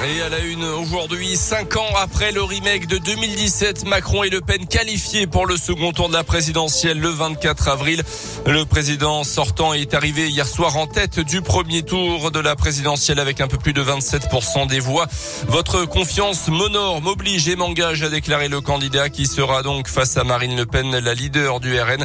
Et à la une aujourd'hui, cinq ans après le remake de 2017, Macron et Le Pen qualifiés pour le second tour de la présidentielle le 24 avril. Le président sortant est arrivé hier soir en tête du premier tour de la présidentielle avec un peu plus de 27% des voix. Votre confiance m'honore, m'oblige et m'engage à déclarer le candidat qui sera donc face à Marine Le Pen, la leader du RN,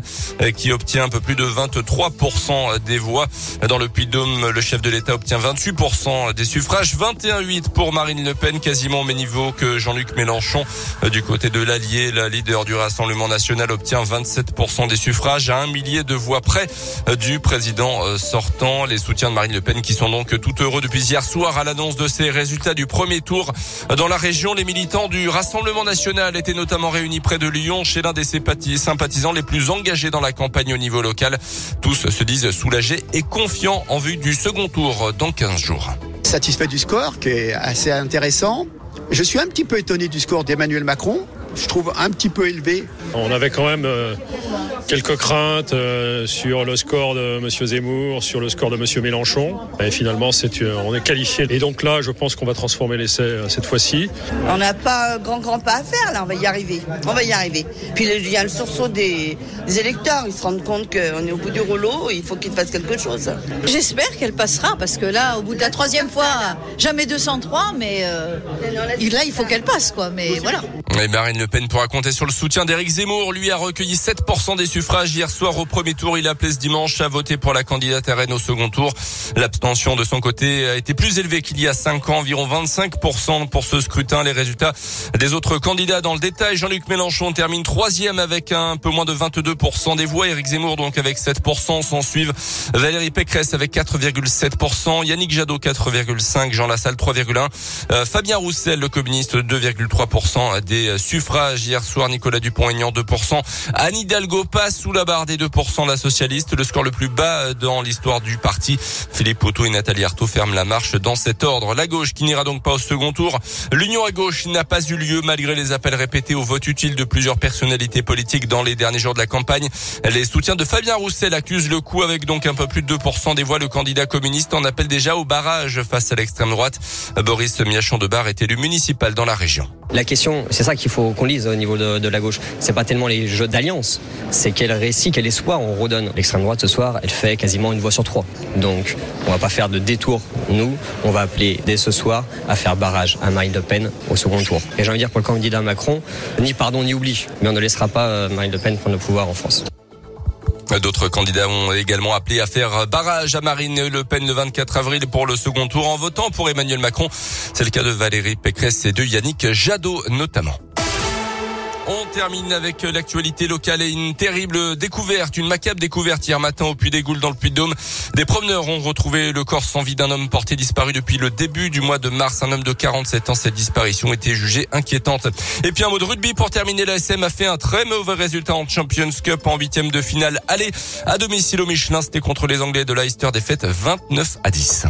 qui obtient un peu plus de 23% des voix. Dans le Puy-de-Dôme, le chef de l'État obtient 28% des suffrages, 21,8 pour Marine Le Pen, quasiment au même niveau que Jean-Luc Mélenchon. Euh, du côté de l'Allier, la leader du Rassemblement national obtient 27% des suffrages à un millier de voix près euh, du président euh, sortant. Les soutiens de Marine Le Pen qui sont donc tout heureux depuis hier soir à l'annonce de ces résultats du premier tour. Dans la région, les militants du Rassemblement national étaient notamment réunis près de Lyon chez l'un des sympathisants les plus engagés dans la campagne au niveau local. Tous se disent soulagés et confiants en vue du second tour dans 15 jours satisfait du score qui est assez intéressant. Je suis un petit peu étonné du score d'Emmanuel Macron je trouve un petit peu élevé. On avait quand même euh, quelques craintes euh, sur le score de M. Zemmour, sur le score de M. Mélenchon. Et finalement, c'est, euh, on est qualifié. Et donc là, je pense qu'on va transformer l'essai cette fois-ci. On n'a pas grand grand pas à faire là, on va y arriver. On va y arriver. Puis il y a le sursaut des, électeurs. Ils se rendent compte qu'on est au bout du rouleau, il faut qu'ils fassent quelque chose. J'espère qu'elle passera parce que là, au bout de la troisième fois, jamais 203, mais là, il faut qu'elle passe quoi. Mais voilà. Et Marine Le Pen pourra compter sur le soutien d'Éric Zemmour. Lui a recueilli 7% des suffrages hier soir au premier tour. Il a appelé ce dimanche à voter pour la candidate RN au second tour. L'abstention de son côté a été plus élevée qu'il y a 5 ans, environ 25% pour ce scrutin. Les résultats des autres candidats dans le détail. Jean-Luc Mélenchon termine troisième avec un peu moins de 22% des voix. Éric Zemmour donc avec 7%. S'en suivent Valérie Pécresse avec 4,7%. Yannick Jadot 4,5%. Jean Lassalle 3,1%. Euh, Fabien Roussel, le communiste 2,3% des suffrages. Hier soir, Nicolas Dupont-Aignan 2%. Anne Hidalgo passe sous la barre des 2%, la socialiste, le score le plus bas dans l'histoire du parti. Philippe Poteau et Nathalie Arthaud ferment la marche dans cet ordre. La gauche qui n'ira donc pas au second tour. L'union à gauche n'a pas eu lieu malgré les appels répétés au vote utile de plusieurs personnalités politiques dans les derniers jours de la campagne. Les soutiens de Fabien Roussel accusent le coup avec donc un peu plus de 2% des voix. Le candidat communiste en appelle déjà au barrage face à l'extrême droite. Boris Miachon de Bar est élu municipal dans la région. La question, c'est ça qu'il faut qu'on lise au niveau de, la gauche. C'est pas tellement les jeux d'alliance, c'est quel récit, quel espoir on redonne. L'extrême droite ce soir, elle fait quasiment une voix sur trois. Donc, on va pas faire de détour. Nous, on va appeler dès ce soir à faire barrage à Marine Le Pen au second tour. Et j'ai envie de dire pour le candidat Macron, ni pardon ni oubli, mais on ne laissera pas euh, Marine Le Pen prendre le pouvoir en France. D'autres candidats ont également appelé à faire barrage à Marine Le Pen le 24 avril pour le second tour en votant pour Emmanuel Macron. C'est le cas de Valérie Pécresse et de Yannick Jadot notamment. On termine avec l'actualité locale et une terrible découverte, une macabre découverte hier matin au Puy des Goules dans le Puy-de-Dôme. Des promeneurs ont retrouvé le corps sans vie d'un homme porté disparu depuis le début du mois de mars. Un homme de 47 ans. Cette disparition était jugée inquiétante. Et puis un mot de rugby pour terminer. La SM a fait un très mauvais résultat en Champions Cup en huitième de finale. Allez, à domicile au Michelin, c'était contre les Anglais de Leicester, défaite 29 à 10.